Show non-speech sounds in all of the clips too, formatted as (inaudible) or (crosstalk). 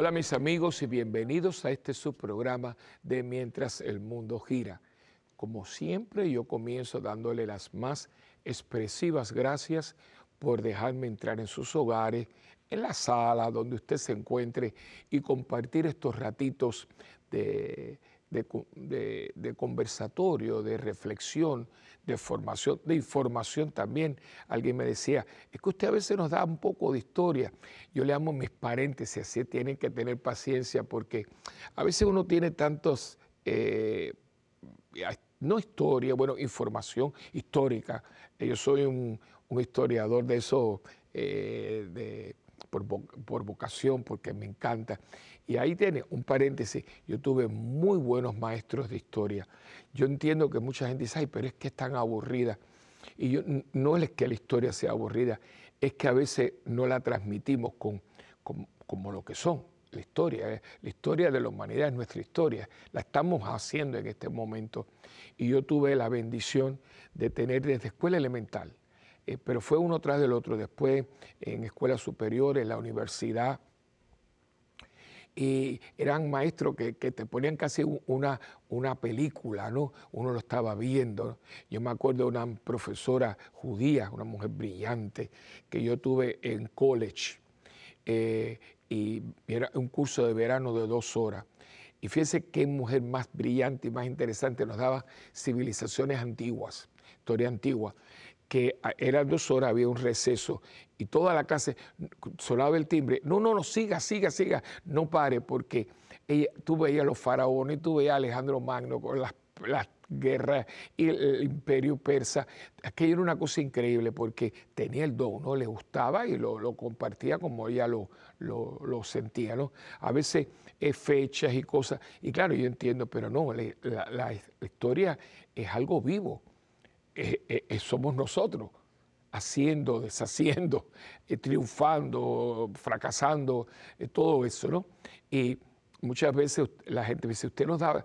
Hola mis amigos y bienvenidos a este subprograma de Mientras el Mundo Gira. Como siempre yo comienzo dándole las más expresivas gracias por dejarme entrar en sus hogares, en la sala donde usted se encuentre y compartir estos ratitos de, de, conversatorio, de reflexión, de formación, de información también. Alguien me decía, es que usted a veces nos da un poco de historia. Yo le amo mis paréntesis, así tienen que tener paciencia porque a veces uno tiene tantos, eh, no historia, bueno, información histórica. Yo soy un, historiador de eso, eh, de, por, por vocación, porque me encanta. Y ahí tiene un paréntesis, yo tuve muy buenos maestros de historia. Yo entiendo que mucha gente dice, ay, pero es que es tan aburrida. Y yo, no es que la historia sea aburrida, es que a veces no la transmitimos con, como lo que son. La historia, eh, la historia de la humanidad es nuestra historia, la estamos haciendo en este momento. Y yo tuve la bendición de tener desde escuela elemental, eh, pero fue uno tras del otro, después en escuela superior, en la universidad, y eran maestros que, te ponían casi una, una película, ¿no? Uno lo estaba viendo. Yo me acuerdo de una profesora judía, una mujer brillante, que yo tuve en college, eh, y era un curso de verano de dos horas. Y fíjense qué mujer más brillante y más interesante nos daba civilizaciones antiguas, historia antigua que eran dos horas, había un receso y toda la clase sonaba el timbre. No, no, no, siga, siga, siga, no pare, porque ella, tú veías a los faraones, tú veías a Alejandro Magno con las, guerras y el, imperio persa. Aquello era una cosa increíble porque tenía el don, ¿no? Le gustaba y lo, compartía como ella lo, sentía, ¿no? A veces es fechas y cosas, y claro, yo entiendo, pero no, la historia es algo vivo eh, eh, eh, somos nosotros, haciendo, deshaciendo, triunfando, fracasando, todo eso, ¿no? Y muchas veces la gente dice, usted nos da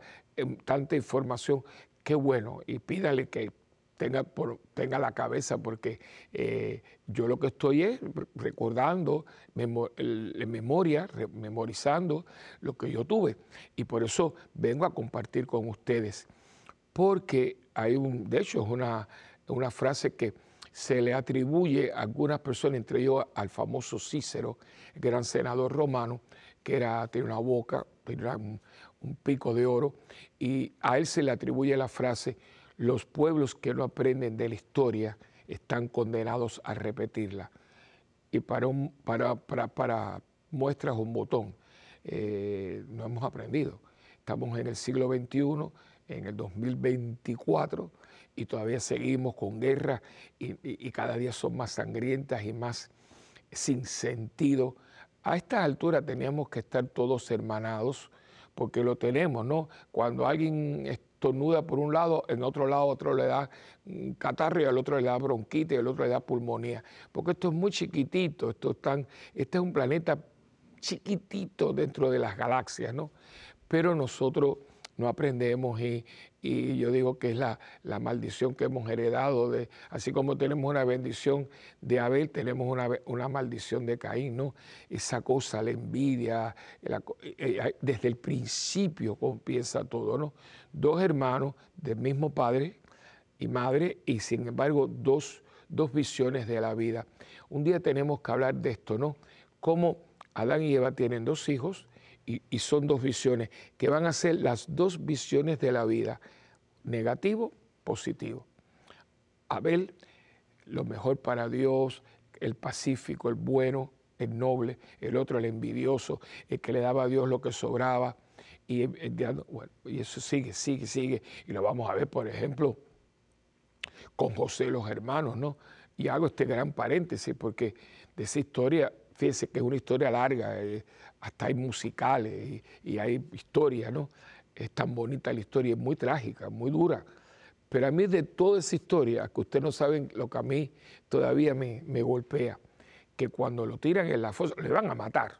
tanta información, qué bueno, y pídale que tenga, por, tenga la cabeza, porque yo lo que estoy es recordando, en memoria, memorizando lo que yo tuve. Y por eso vengo a compartir con ustedes porque hay un, de hecho es una, una frase que se le atribuye a algunas personas, entre ellos al famoso Cícero, el gran senador romano, que era, tenía una boca, tenía un, pico de oro, y a él se le atribuye la frase, los pueblos que no aprenden de la historia están condenados a repetirla. Y para, para, para, para muestras un botón, eh, no hemos aprendido. Estamos en el siglo XXI, en el 2024 y todavía seguimos con guerras y, cada día son más sangrientas y más sin sentido. A esta altura teníamos que estar todos hermanados porque lo tenemos, ¿no? Cuando alguien estornuda por un lado, en otro lado otro le da catarro y al otro le da bronquitis y al otro le da pulmonía, porque esto es muy chiquitito, esto es tan, este es un planeta chiquitito dentro de las galaxias, ¿no? Pero nosotros no aprendemos y, yo digo que es la, maldición que hemos heredado, de, así como tenemos una bendición de Abel, tenemos una, maldición de Caín, ¿no? Esa cosa, la envidia, eh, eh, desde el principio comienza todo, ¿no? Dos hermanos del mismo padre y madre y sin embargo dos, dos visiones de la vida. Un día tenemos que hablar de esto, ¿no? Cómo Adán y Eva tienen dos hijos, y, son dos visiones, que van a ser las dos visiones de la vida, negativo, positivo. Abel, lo mejor para Dios, el pacífico, el bueno, el noble, el otro, el envidioso, el que le daba a Dios lo que sobraba. Y, y eso sigue, sigue, sigue. Y lo vamos a ver, por ejemplo, con José los hermanos, ¿no? Y hago este gran paréntesis porque de esa historia fíjense que es una historia larga, eh, hasta hay musicales y, hay historias, ¿no? Es tan bonita la historia, es muy trágica, muy dura. Pero a mí de toda esa historia, que ustedes no saben lo que a mí todavía me, golpea, que cuando lo tiran en la fosa, le van a matar.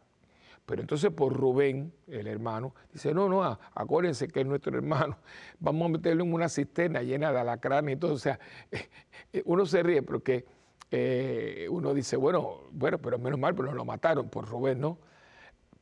Pero entonces por Rubén, el hermano, dice, no, no, acuérdense que es nuestro hermano, (laughs) vamos a meterlo en una cisterna llena de alacrán y todo. O sea, (laughs) uno se ríe porque eh, uno dice, bueno, bueno, pero menos mal, pero lo mataron por Rubén, ¿no?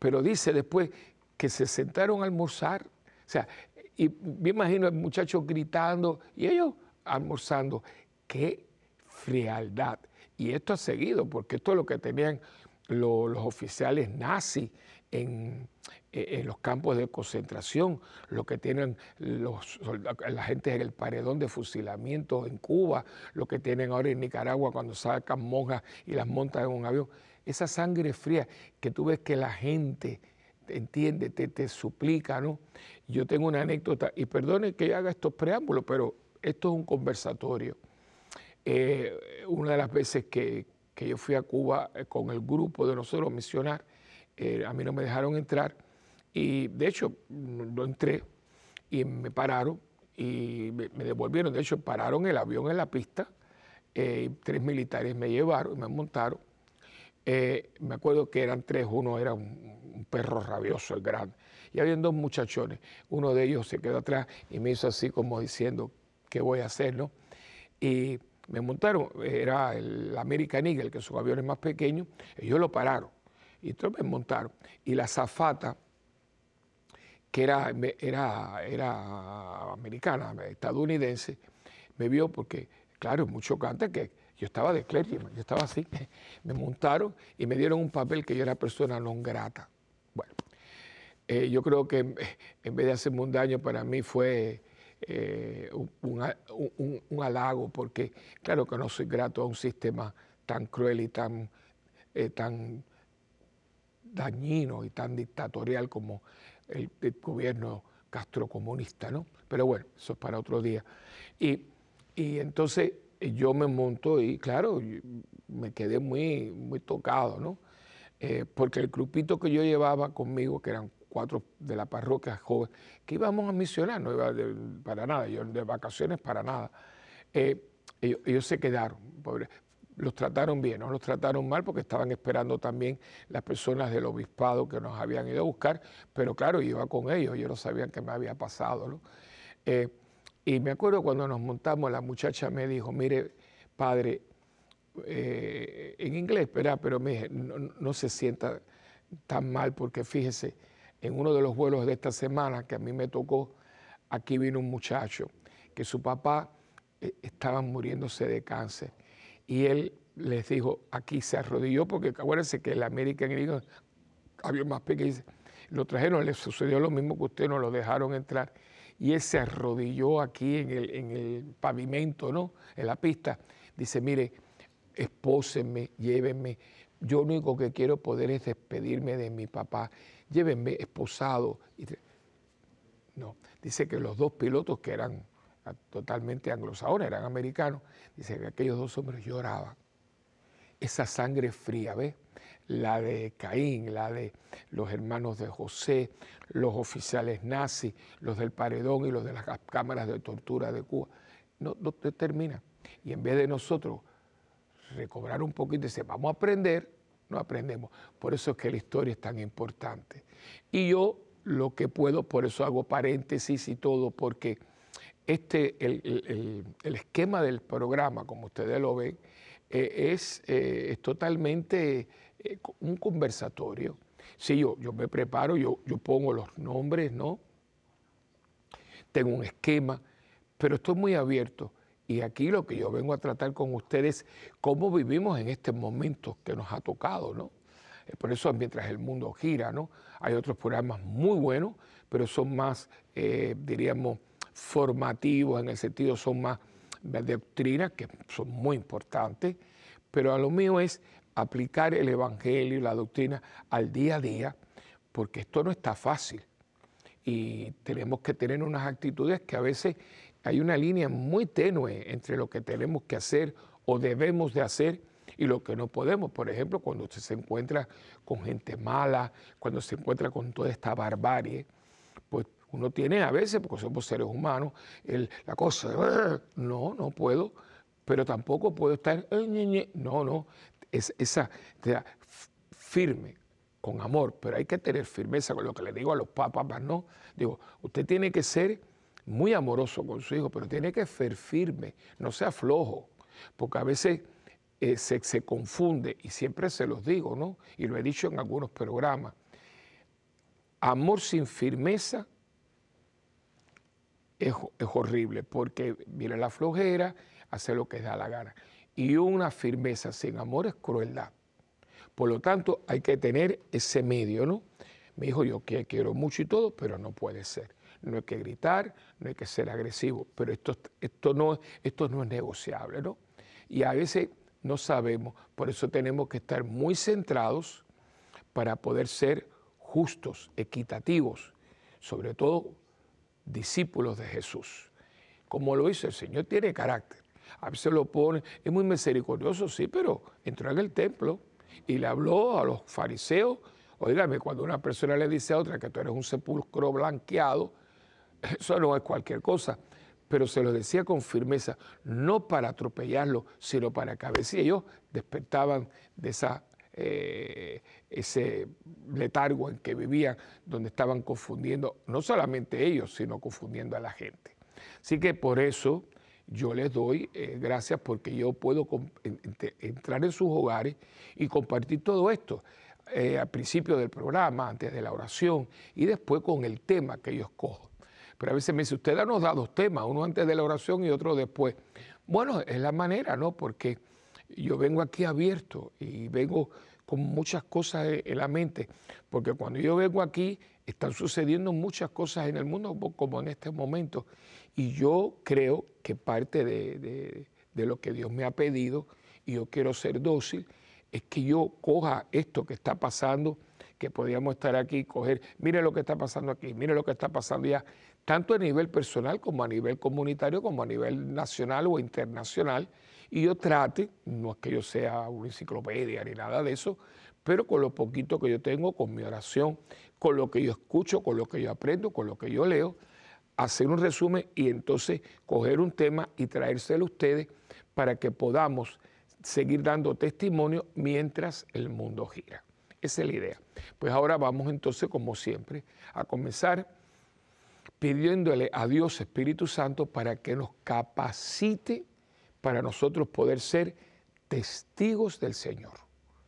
Pero dice después que se sentaron a almorzar. O sea, y me imagino el muchacho gritando y ellos almorzando. ¡Qué frialdad! Y esto ha seguido, porque esto es lo que tenían los, oficiales nazis en, en, los campos de concentración, lo que tienen los, la gente en el paredón de fusilamiento en Cuba, lo que tienen ahora en Nicaragua cuando sacan monjas y las montan en un avión. Esa sangre fría que tú ves que la gente entiende, te, te suplica, ¿no? Yo tengo una anécdota, y perdone que haga estos preámbulos, pero esto es un conversatorio. Eh, una de las veces que, yo fui a Cuba eh, con el grupo de nosotros misionar, eh, a mí no me dejaron entrar y de hecho no entré y me pararon y me, devolvieron. De hecho, pararon el avión en la pista, tres militares me llevaron y me montaron. Me acuerdo que eran tres, uno era un, perro rabioso, el grande, y habían dos muchachones. Uno de ellos se quedó atrás y me hizo así como diciendo, ¿qué voy a hacer? Y me montaron, era el American Eagle, que son aviones más pequeños, ellos lo pararon y entonces me montaron. Y la zafata, que era, era, era americana, estadounidense, me vio porque, claro, es muy chocante que yo estaba de clérigo, yo estaba así, (laughs) me montaron y me dieron un papel que yo era persona non grata. Bueno, eh, yo creo que en (laughs) vez de hacerme un daño para mí fue eh, un, halago, porque claro que no soy grato a un sistema tan cruel y tan, eh, tan dañino y tan dictatorial como el, gobierno castrocomunista, ¿no? Pero bueno, eso es para otro día. Y, entonces eh, yo me monto y claro, me quedé muy, muy tocado, ¿no? porque el grupito que yo llevaba conmigo, que eran cuatro de la parroquia joven, que íbamos a misionar, no iba para nada, yo de vacaciones para nada. Eh, ellos, se quedaron, los trataron bien, no los trataron mal porque estaban esperando también las personas del obispado que nos habían ido a buscar, pero claro, iba con ellos, ellos no sabían qué me había pasado. Eh, y me acuerdo cuando nos montamos, la muchacha me dijo, mire, padre, eh, en inglés, pero, pero me no, no se sienta tan mal porque fíjese, en uno de los vuelos de esta semana que a mí me tocó, aquí vino un muchacho que su papá eh, estaba muriéndose de cáncer. Y él les dijo, aquí se arrodilló, porque acuérdense que el American Eagle, había más pequeño, lo trajeron, le sucedió lo mismo que usted, no lo dejaron entrar, y él se arrodilló aquí en el, en el pavimento, ¿no? En la pista. Dice, mire, espósenme, llévenme, yo lo único que quiero poder es despedirme de mi papá llévenme esposado. No, dice que los dos pilotos que eran totalmente anglosajones, eran americanos, dice que aquellos dos hombres lloraban. Esa sangre fría, ¿ves? La de Caín, la de los hermanos de José, los oficiales nazis, los del paredón y los de las cámaras de tortura de Cuba. No, no termina. Y en vez de nosotros recobrar un poquito y decir, vamos a aprender, no aprendemos. Por eso es que la historia es tan importante. Y yo lo que puedo, por eso hago paréntesis y todo, porque este, el, esquema del programa, como ustedes lo ven, eh, es, eh, es, totalmente eh, un conversatorio. Sí, yo, yo me preparo, yo, yo pongo los nombres, ¿no? Tengo un esquema, pero estoy muy abierto y aquí lo que yo vengo a tratar con ustedes, cómo vivimos en este momento que nos ha tocado, ¿no? Eh, por eso mientras el mundo gira, ¿no? Hay otros programas muy buenos, pero son más, eh, diríamos, formativos, en el sentido son más de doctrina, que son muy importantes, pero a lo mío es aplicar el Evangelio y la doctrina al día a día, porque esto no está fácil. Y tenemos que tener unas actitudes que a veces hay una línea muy tenue entre lo que tenemos que hacer o debemos de hacer y lo que no podemos. Por ejemplo, cuando usted se encuentra con gente mala, cuando se encuentra con toda esta barbarie, pues uno tiene a veces, porque somos seres humanos, la cosa, no, no puedo, pero tampoco puedo estar, no, no, es, esa, firme, con amor, pero hay que tener firmeza con lo que le digo a los papas, no, digo, usted tiene que ser muy amoroso con su hijo, pero tiene que ser firme, no sea flojo, porque a veces eh, se, confunde, y siempre se los digo, ¿no? Y lo he dicho en algunos programas. amor sin firmeza es, horrible porque viene la flojera, hace lo que da la gana. Y una firmeza sin amor es crueldad. Por lo tanto, hay que tener ese medio, ¿no? Me dijo yo que quiero mucho y todo, pero no puede ser. No hay que gritar, no hay que ser agresivo, pero esto, esto, no, esto no es negociable, ¿no? Y a veces no sabemos, por eso tenemos que estar muy centrados para poder ser justos, equitativos, sobre todo discípulos de Jesús. Como lo dice el Señor, tiene carácter. A veces lo pone, es muy misericordioso, sí, pero entró en el templo y le habló a los fariseos. Oígame, cuando una persona le dice a otra que tú eres un sepulcro blanqueado, (laughs) eso no es cualquier cosa, pero se lo decía con firmeza, no para atropellarlo, sino para que a veces ellos despertaban de esa eh, ese letargo en que vivían, donde estaban confundiendo, no solamente ellos, sino confundiendo a la gente. Así que por eso yo les doy eh, gracias porque yo puedo entrar en sus hogares y compartir todo esto. Eh, al principio del programa, antes de la oración y después con el tema que yo escojo. Pero a veces me dice, usted nos da dos temas, uno antes de la oración y otro después. Bueno, es la manera, ¿no? Porque yo vengo aquí abierto y vengo con muchas cosas en la mente, porque cuando yo vengo aquí están sucediendo muchas cosas en el mundo como en este momento, y yo creo que parte de, lo que Dios me ha pedido, y yo quiero ser dócil, es que yo coja esto que está pasando, que podríamos estar aquí y coger, mire lo que está pasando aquí, mire lo que está pasando ya, tanto a nivel personal como a nivel comunitario, como a nivel nacional o internacional, y yo trate, no es que yo sea una enciclopedia ni nada de eso, pero con lo poquito que yo tengo, con mi oración, con lo que yo escucho, con lo que yo aprendo, con lo que yo leo, hacer un resumen y entonces coger un tema y traérselo a ustedes para que podamos seguir dando testimonio mientras el mundo gira. Esa es la idea. Pues ahora vamos entonces, como siempre, a comenzar pidiéndole a Dios Espíritu Santo para que nos capacite para nosotros poder ser testigos del Señor,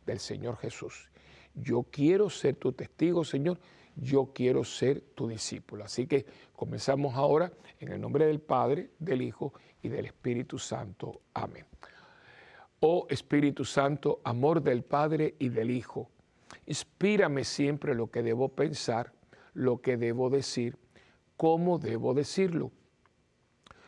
del Señor Jesús. Yo quiero ser tu testigo, Señor, yo quiero ser tu discípulo. Así que comenzamos ahora en el nombre del Padre, del Hijo y del Espíritu Santo. Amén. Oh Espíritu Santo, amor del Padre y del Hijo, inspírame siempre lo que debo pensar, lo que debo decir, cómo debo decirlo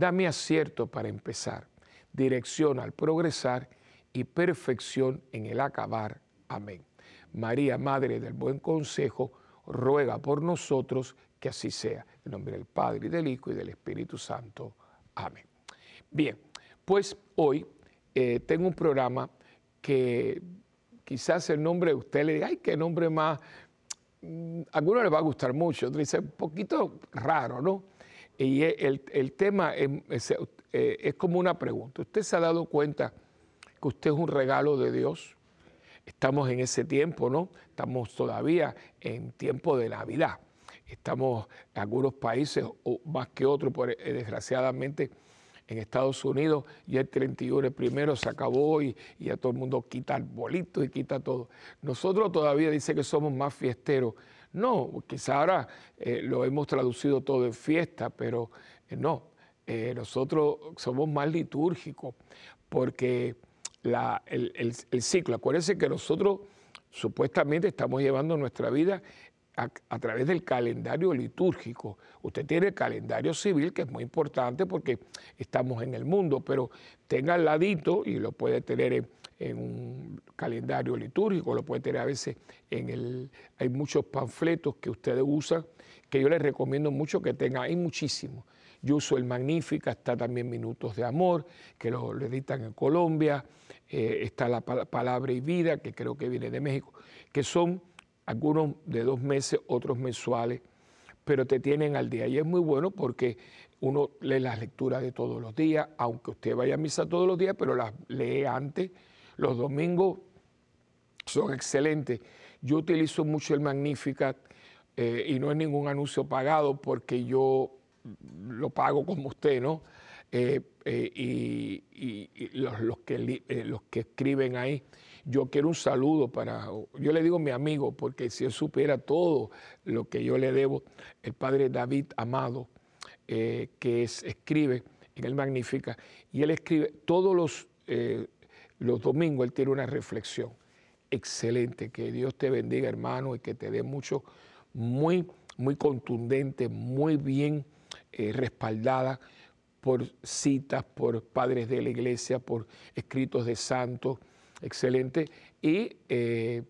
Dame acierto para empezar, dirección al progresar y perfección en el acabar. Amén. María, Madre del Buen Consejo, ruega por nosotros que así sea. En nombre del Padre, y del Hijo y del Espíritu Santo. Amén. Bien, pues hoy eh, tengo un programa que quizás el nombre, usted le diga, ay, qué nombre más, mm, a algunos les va a gustar mucho, otros dice un poquito raro, ¿no? Y el, tema eh, es, como una pregunta. ¿Usted se ha dado cuenta que usted es un regalo de Dios? Estamos en ese tiempo, ¿no? Estamos todavía en tiempo de Navidad. Estamos en algunos países, o más que otros, eh, desgraciadamente, en Estados Unidos ya el 31 el primero se acabó y, ya todo el mundo quita el bolito y quita todo. Nosotros todavía dice que somos más fiesteros no, quizá ahora eh, lo hemos traducido todo en fiesta, pero eh, no, eh, nosotros somos más litúrgicos porque el, ciclo, acuérdense que nosotros supuestamente estamos llevando nuestra vida a, través del calendario litúrgico. Usted tiene el calendario civil, que es muy importante porque estamos en el mundo, pero tenga al ladito y lo puede tener en en un calendario litúrgico, lo puede tener a veces en el... Hay muchos panfletos que ustedes usan que yo les recomiendo mucho que tengan, hay muchísimos. Yo uso el Magnífica, está también Minutos de Amor, que lo, editan en Colombia, eh, está la Palabra y Vida, que creo que viene de México, que son algunos de dos meses, otros mensuales, pero te tienen al día. Y es muy bueno porque uno lee las lecturas de todos los días, aunque usted vaya a misa todos los días, pero las lee antes. Los domingos son excelentes. Yo utilizo mucho el Magnificat eh, y no es ningún anuncio pagado porque yo lo pago como usted, ¿no? Eh, eh, y, los, que, los que escriben ahí, yo quiero un saludo para, yo le digo mi amigo, porque si él supiera todo lo que yo le debo, el padre David Amado, que es, escribe en el Magnífica, y él escribe todos los, los domingos, él tiene una reflexión excelente, que Dios te bendiga hermano y que te dé mucho muy, muy contundente, muy bien eh, respaldada por citas, por padres de la iglesia, por escritos de santos, excelente. Y eh,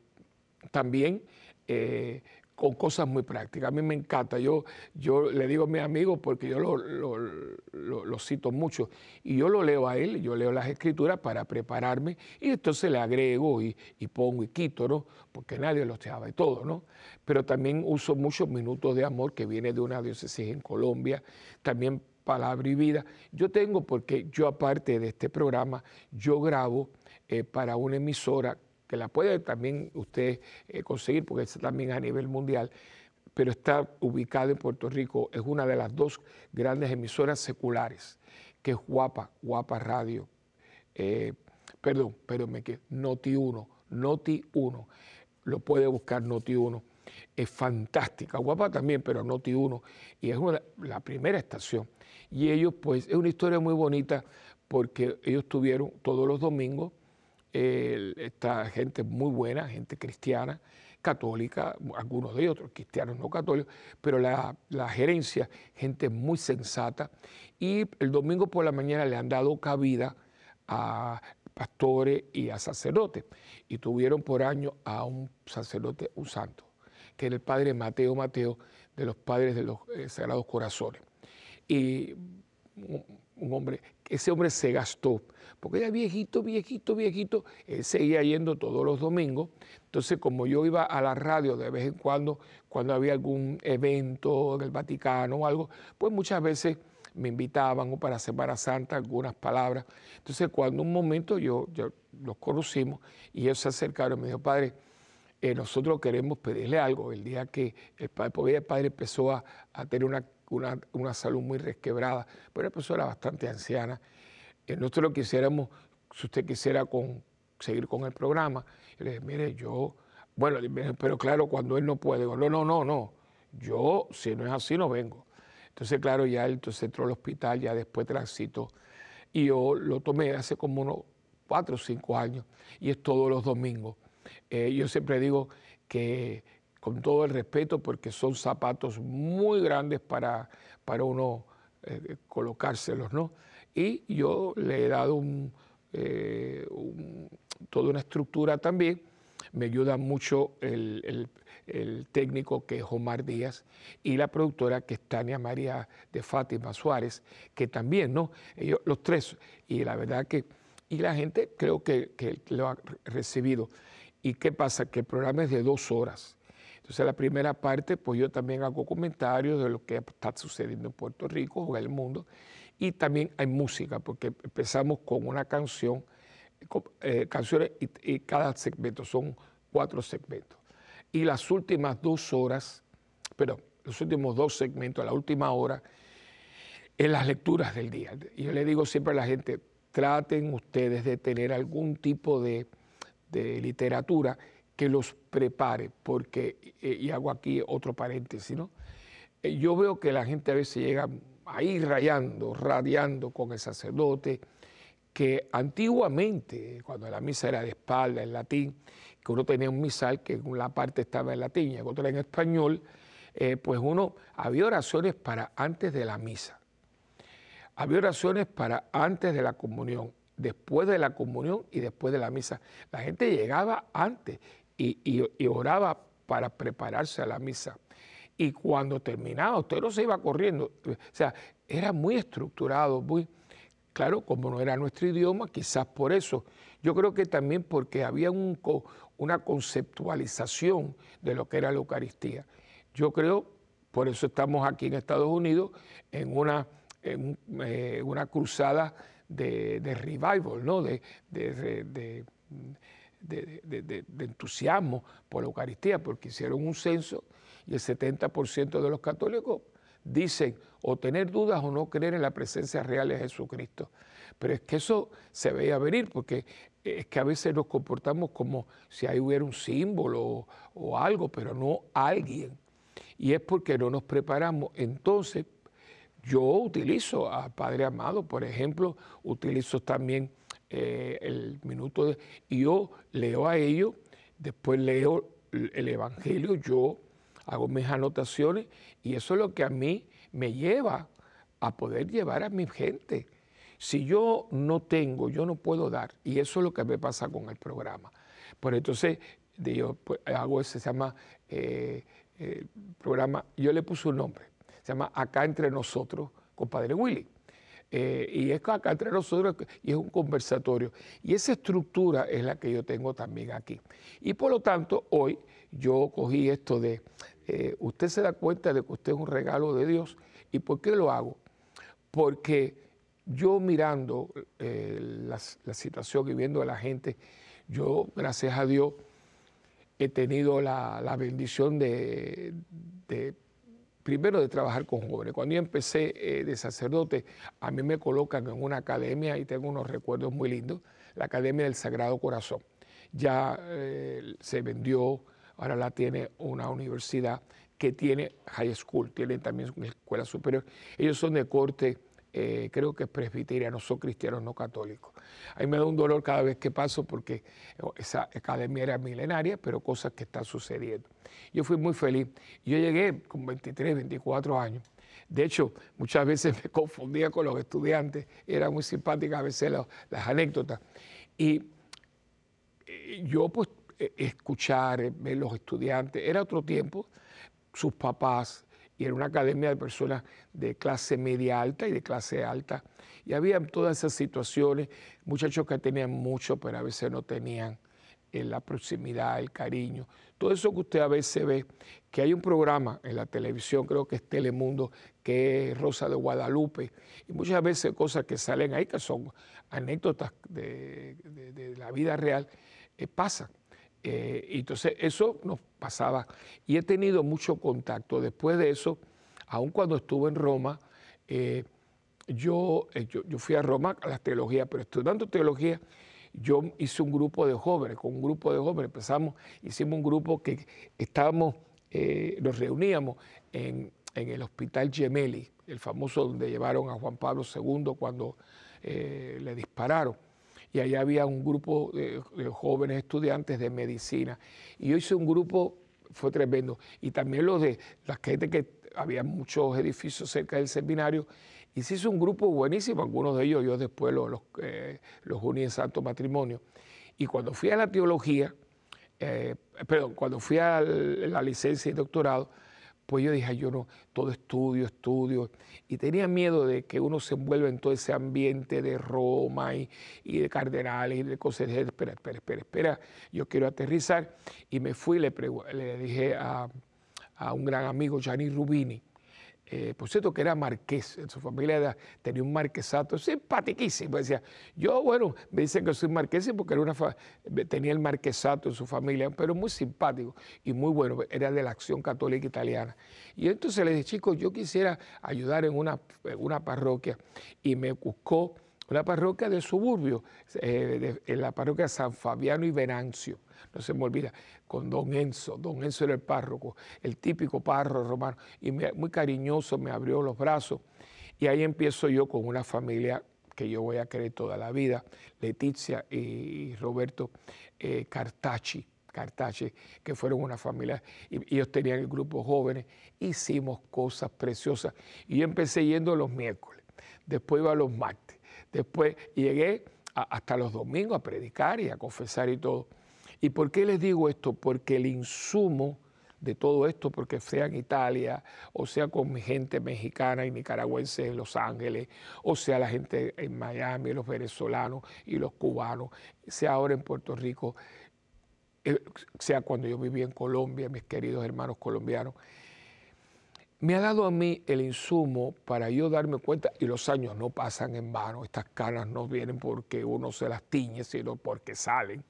también eh, con cosas muy prácticas. A mí me encanta. Yo, yo le digo a mi amigo porque yo lo, cito mucho y yo lo leo a él, yo leo las escrituras para prepararme y entonces le agrego y, pongo y quito, ¿no? Porque nadie lo sabe todo, ¿no? Pero también uso muchos minutos de amor que viene de una diócesis en Colombia, también palabra y vida. Yo tengo, porque yo aparte de este programa, yo grabo eh, para una emisora que la puede también usted eh, conseguir, porque es también a nivel mundial, pero está ubicada en Puerto Rico, es una de las dos grandes emisoras seculares, que es Guapa, Guapa Radio, eh, perdón, pero me quedo, Noti 1, Noti 1, lo puede buscar Noti 1, es fantástica, Guapa también, pero Noti 1, y es la primera estación. Y ellos, pues, es una historia muy bonita porque ellos tuvieron todos los domingos esta gente muy buena, gente cristiana, católica, algunos de otros cristianos no católicos, pero la, gerencia, gente muy sensata. Y el domingo por la mañana le han dado cabida a pastores y a sacerdotes. Y tuvieron por año a un sacerdote, un santo, que era el padre Mateo Mateo, de los padres de los eh, Sagrados Corazones. Y un hombre, ese hombre se gastó, porque era viejito, viejito, viejito, él seguía yendo todos los domingos, entonces como yo iba a la radio de vez en cuando, cuando había algún evento en el Vaticano o algo, pues muchas veces me invitaban o para Semana Santa algunas palabras, entonces cuando un momento yo, los conocimos y ellos se acercaron y me dijo, padre, eh, nosotros queremos pedirle algo, el día que el padre, el padre empezó a, a tener una una, salud muy resquebrada, pero una persona bastante anciana. Eh, nosotros quisiéramos, si usted quisiera con, seguir con el programa, le dije, mire, yo, bueno, pero claro, cuando él no puede, no, no, no, no, yo, si no es así, no vengo. Entonces, claro, ya él entonces entró al hospital, ya después transitó, y yo lo tomé hace como unos cuatro o cinco años, y es todos los domingos. Eh, yo siempre digo que con todo el respeto, porque son zapatos muy grandes para, para uno eh, colocárselos, ¿no? Y yo le he dado eh, toda una estructura también. Me ayuda mucho el, técnico que es Omar Díaz y la productora que es Tania María de Fátima Suárez, que también, ¿no? Ellos, los tres. Y la verdad que, y la gente creo que, que lo ha recibido. ¿Y qué pasa? Que el programa es de dos horas entonces, la primera parte, pues yo también hago comentarios de lo que está sucediendo en Puerto Rico o en el mundo. Y también hay música, porque empezamos con una canción, eh, canciones y, cada segmento son cuatro segmentos. Y las últimas dos horas, pero los últimos dos segmentos, la última hora, es las lecturas del día. Y yo le digo siempre a la gente, traten ustedes de tener algún tipo de literatura que los prepare, porque, eh, y hago aquí otro paréntesis, ¿no? Eh, yo veo que la gente a veces llega ahí rayando, radiando con el sacerdote, que antiguamente, cuando la misa era de espalda, en latín, que uno tenía un misal que una parte estaba en latín y otra en español, eh, pues uno, había oraciones para antes de la misa, había oraciones para antes de la comunión, después de la comunión y después de la misa. La gente llegaba antes y, oraba para prepararse a la misa. Y cuando terminaba, usted no se iba corriendo. O sea, era muy estructurado, muy, claro, como no era nuestro idioma, quizás por eso. Yo creo que también porque había una conceptualización de lo que era la Eucaristía. Yo creo Por eso estamos aquí en Estados Unidos en una, en, eh, una cruzada de, revival, ¿no? de, de, entusiasmo por la Eucaristía, porque hicieron un censo y el 70% de los católicos dicen o tener dudas o no creer en la presencia real de Jesucristo. Pero es que eso se veía venir, porque es que a veces nos comportamos como si ahí hubiera un símbolo o, algo, pero no alguien. Y es porque no nos preparamos. Entonces, yo utilizo a Padre Amado, por ejemplo, utilizo también eh, el minuto de, y yo leo a ellos, después leo el Evangelio, yo hago mis anotaciones y eso es lo que a mí me lleva a poder llevar a mi gente. Si yo no tengo, yo no puedo dar. Y eso es lo que me pasa con el programa. Por entonces, yo pues, hago ese, se llama eh, eh, programa, yo le puse un nombre, se llama Acá entre nosotros, compadre Willy. Eh, y es acá entre nosotros y es un conversatorio. Y esa estructura es la que yo tengo también aquí. Y por lo tanto, hoy yo cogí esto de, usted se da cuenta de que usted es un regalo de Dios. ¿Y por qué lo hago? Porque yo mirando la, situación y viendo a la gente, yo, gracias a Dios, he tenido la, bendición de, primero de trabajar con jóvenes. Cuando yo empecé eh, de sacerdote, a mí me colocan en una academia y tengo unos recuerdos muy lindos, la Academia del Sagrado Corazón. Ya eh, se vendió, ahora la tiene una universidad que tiene high school, tiene también una escuela superior. Ellos son de corte eh, creo que es presbiteriano, son cristianos no católicos. A mí me da un dolor cada vez que paso porque esa academia era milenaria, pero cosas que están sucediendo. Yo fui muy feliz. Yo llegué con 23, 24 años. De hecho, muchas veces (laughs) me confundía con los estudiantes, era muy simpática a veces las anécdotas. Y eh, yo pues e, escuchar, eh, ver los estudiantes, era otro tiempo, sus papás, y era una academia de personas de clase media alta y de clase alta. Y había todas esas situaciones, muchachos que tenían mucho, pero a veces no tenían eh, la proximidad, el cariño. Todo eso que usted a veces ve, que hay un programa en la televisión, creo que es Telemundo, que es Rosa de Guadalupe, y muchas veces cosas que salen ahí, que son anécdotas de, la vida real, eh, pasan. Eh, entonces eso nos pasaba. Y he tenido mucho contacto. Después de eso, aun cuando estuve en Roma, eh, yo, eh, yo, yo, fui a Roma a la teología, pero estudiando teología, yo hice un grupo de jóvenes, con un grupo de jóvenes empezamos, hicimos un grupo que estábamos, nos reuníamos en, en, el Hospital Gemelli, el famoso donde llevaron a Juan Pablo II cuando le dispararon y allá había un grupo de, jóvenes estudiantes de medicina. Y yo hice un grupo, fue tremendo. Y también los de la gente que había muchos edificios cerca del seminario. Y se hizo un grupo buenísimo, algunos de ellos yo después los, los, eh, uní en santo matrimonio. Y cuando fui a la teología, eh, perdón, cuando fui a la licencia y doctorado, pues yo dije, yo no, todo estudio, estudio, y tenía miedo de que uno se envuelva en todo ese ambiente de Roma y, de cardenales y de cosas. Espera, espera, espera, espera, yo quiero aterrizar. Y me fui, le, le dije a, a un gran amigo, Gianni Rubini, eh, por cierto que era marqués, en su familia tenía un marquesato simpaticísimo. Decía, yo, bueno, me dicen que soy marqués porque era una tenía el marquesato en su familia, pero muy simpático y muy bueno, era de la acción católica italiana. Y entonces le dije, chicos, yo quisiera ayudar en una, en una parroquia y me buscó una parroquia de suburbio, eh, en la parroquia San Fabiano y Venancio, no se me olvida, con don Enzo, don Enzo era el párroco, el típico párroco romano, y muy cariñoso me abrió los brazos, y ahí empiezo yo con una familia que yo voy a querer toda la vida, Leticia y Roberto eh, Cartacci, que fueron una familia, y ellos tenían el grupo jóvenes, hicimos cosas preciosas. Y yo empecé yendo los miércoles, después iba los martes, Después llegué hasta los domingos a predicar y a confesar y todo. ¿Y por qué les digo esto? Porque el insumo de todo esto, porque sea en Italia, o sea con mi gente mexicana y nicaragüense en Los Ángeles, o sea la gente en Miami, los venezolanos y los cubanos, sea ahora en Puerto Rico, eh, sea cuando yo viví en Colombia, mis queridos hermanos colombianos, me ha dado a mí el insumo para yo darme cuenta, y los años no pasan en vano, estas canas no vienen porque uno se las tiñe, sino porque salen,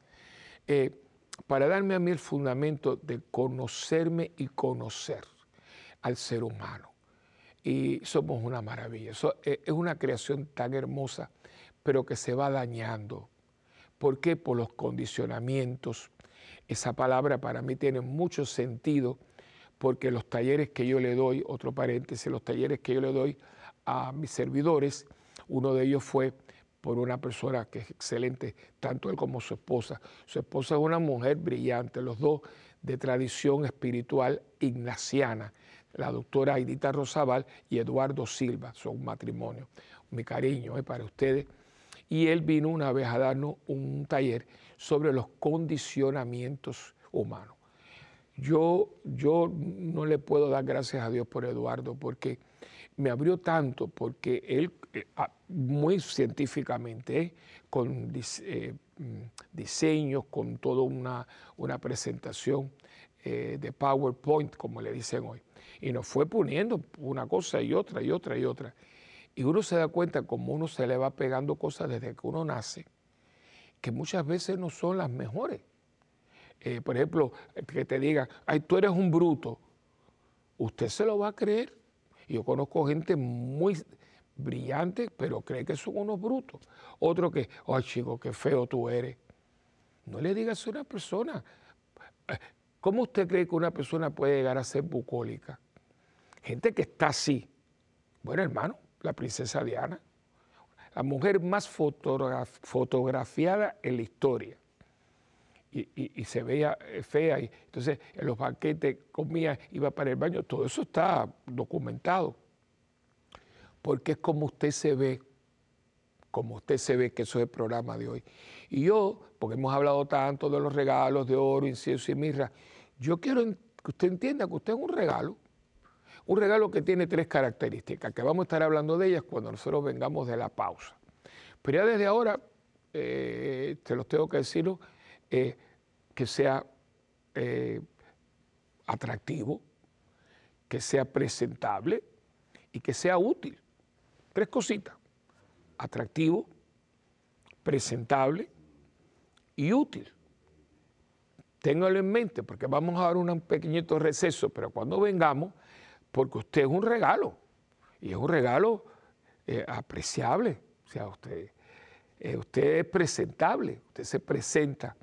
eh, para darme a mí el fundamento de conocerme y conocer al ser humano. Y somos una maravilla, eh, es una creación tan hermosa, pero que se va dañando. ¿Por qué? Por los condicionamientos. Esa palabra para mí tiene mucho sentido porque los talleres que yo le doy, otro paréntesis, los talleres que yo le doy a mis servidores, uno de ellos fue por una persona que es excelente, tanto él como su esposa. Su esposa es una mujer brillante, los dos de tradición espiritual ignaciana, la doctora Aidita Rosabal y Eduardo Silva, son matrimonio. Mi cariño es para ustedes. Y él vino una vez a darnos un taller sobre los condicionamientos humanos. Yo, yo no le puedo dar gracias a Dios por Eduardo porque me abrió tanto, porque él, eh, ah, muy científicamente, con eh, mm, diseños, con toda una, una presentación eh, de PowerPoint, como le dicen hoy, y nos fue poniendo una cosa y otra y otra y otra. Y uno se da cuenta como uno se le va pegando cosas desde que uno nace, que muchas veces no son las mejores. Eh, por ejemplo, que te digan, ay, tú eres un bruto, usted se lo va a creer. Yo conozco gente muy brillante, pero cree que son unos brutos. Otro que, ay, chico, qué feo tú eres. No le digas a una persona. Eh, ¿Cómo usted cree que una persona puede llegar a ser bucólica? Gente que está así. Bueno, hermano, la princesa Diana, la mujer más fotografiada en la historia y, se veía eh, fea. Y, entonces en los banquetes comía, iba para el baño. Todo eso está documentado. Porque es como usted se ve, como usted se ve, que eso es el programa de hoy. Y yo, porque hemos hablado tanto de los regalos de oro, incienso y mirra, yo quiero que usted entienda que usted es un regalo. Un regalo que tiene tres características, que vamos a estar hablando de ellas cuando nosotros vengamos de la pausa. Pero ya desde ahora, eh, te los tengo que decirlo, que sea eh, atractivo, que sea presentable y que sea útil. Tres cositas. Atractivo, presentable y útil. Téngalo en mente porque vamos a dar un pequeñito receso, pero cuando vengamos, porque usted es un regalo y es un regalo eh, apreciable. O sea, usted, eh, usted es presentable, usted se presenta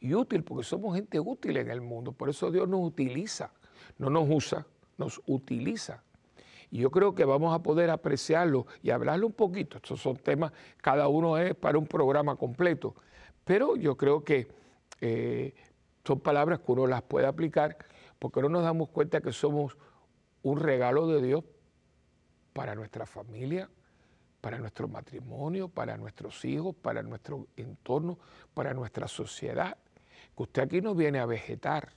y útil, porque somos gente útil en el mundo. Por eso Dios nos utiliza, no nos usa, nos utiliza. Y yo creo que vamos a poder apreciarlo y hablarlo un poquito. Estos son temas, cada uno es para un programa completo. Pero yo creo que eh, son palabras que uno las puede aplicar porque no nos damos cuenta que somos un regalo de Dios para nuestra familia, para nuestro matrimonio, para nuestros hijos, para nuestro entorno, para nuestra sociedad usted aquí no viene a vegetar,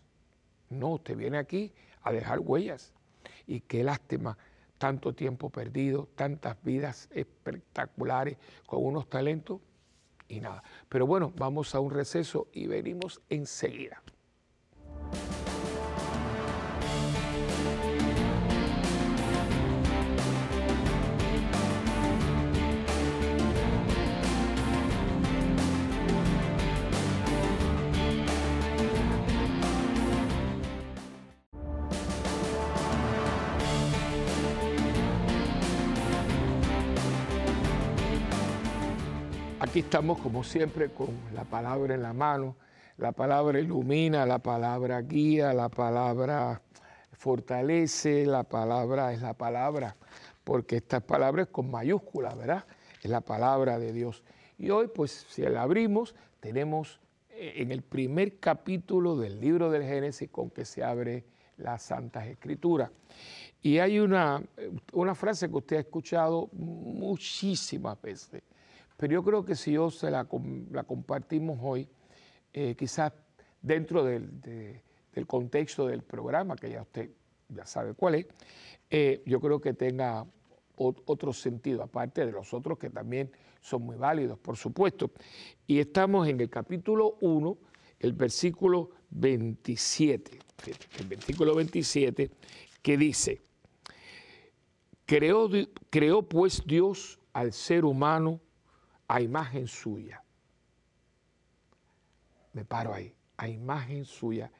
no, usted viene aquí a dejar huellas. Y qué lástima, tanto tiempo perdido, tantas vidas espectaculares con unos talentos y nada. Pero bueno, vamos a un receso y venimos enseguida. Estamos como siempre con la palabra en la mano. La palabra ilumina, la palabra guía, la palabra fortalece, la palabra es la palabra, porque esta palabra es con mayúscula, ¿verdad? Es la palabra de Dios. Y hoy, pues, si la abrimos, tenemos eh, en el primer capítulo del libro del Génesis con que se abre las Santas Escrituras. Y hay una, una frase que usted ha escuchado muchísimas veces pero yo creo que si yo se la, compartimos hoy, eh, quizás dentro del, contexto del programa, que ya usted ya sabe cuál es, eh, yo creo que tenga otro sentido, aparte de los otros que también son muy válidos, por supuesto. Y estamos en el capítulo 1, el versículo 27, el versículo 27, que dice, Creó, creó pues Dios al ser humano a imagen suya. Me paro ahí, a imagen suya.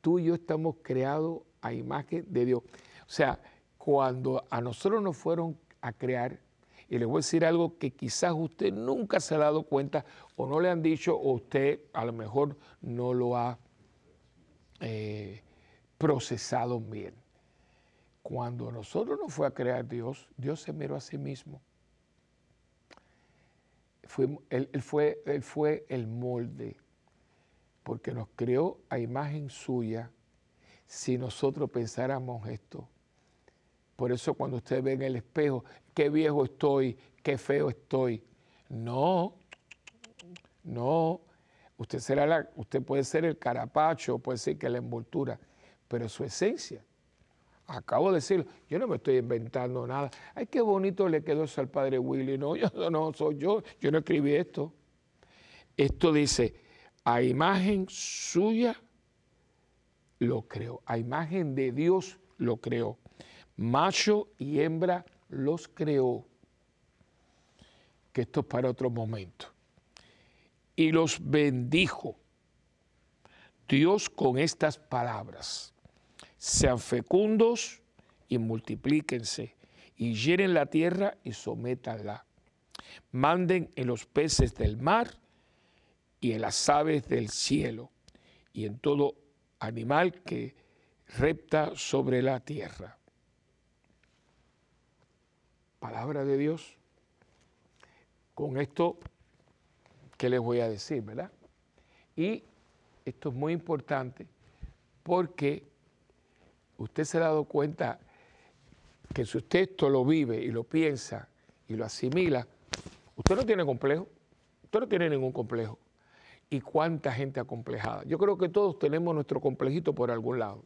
Tú y yo estamos creados a imagen de Dios. O sea, cuando a nosotros nos fueron a crear, y les voy a decir algo que quizás usted nunca se ha dado cuenta o no le han dicho o usted a lo mejor no lo ha eh, procesado bien. Cuando nosotros nos fue a crear Dios, Dios se miró a sí mismo. Fue, él, fue, él fue el molde, porque nos creó a imagen suya si nosotros pensáramos esto. Por eso cuando usted ve en el espejo, qué viejo estoy, qué feo estoy. No, no. Usted, será la, usted puede ser el carapacho, puede ser que la envoltura, pero su esencia Acabo de decirlo, yo no me estoy inventando nada. Ay, qué bonito le quedó eso al padre Willy. No, (laughs) yo no soy yo, yo no escribí esto. Esto dice, a imagen suya lo creó, a imagen de Dios lo creó. Macho y hembra los creó. Que esto es para otro momento. Y los bendijo Dios con estas palabras sean fecundos y multiplíquense, y llenen la tierra y sométanla. Manden en los peces del mar y en las aves del cielo, y en todo animal que repta sobre la tierra. Palabra de Dios. Con esto, ¿qué les voy a decir, verdad? Y esto es muy importante porque usted se ha dado cuenta que si usted esto lo vive y lo piensa y lo asimila, usted no tiene complejo, usted no tiene ningún complejo. ¿Y cuánta gente acomplejada? Yo creo que todos tenemos nuestro complejito por algún lado.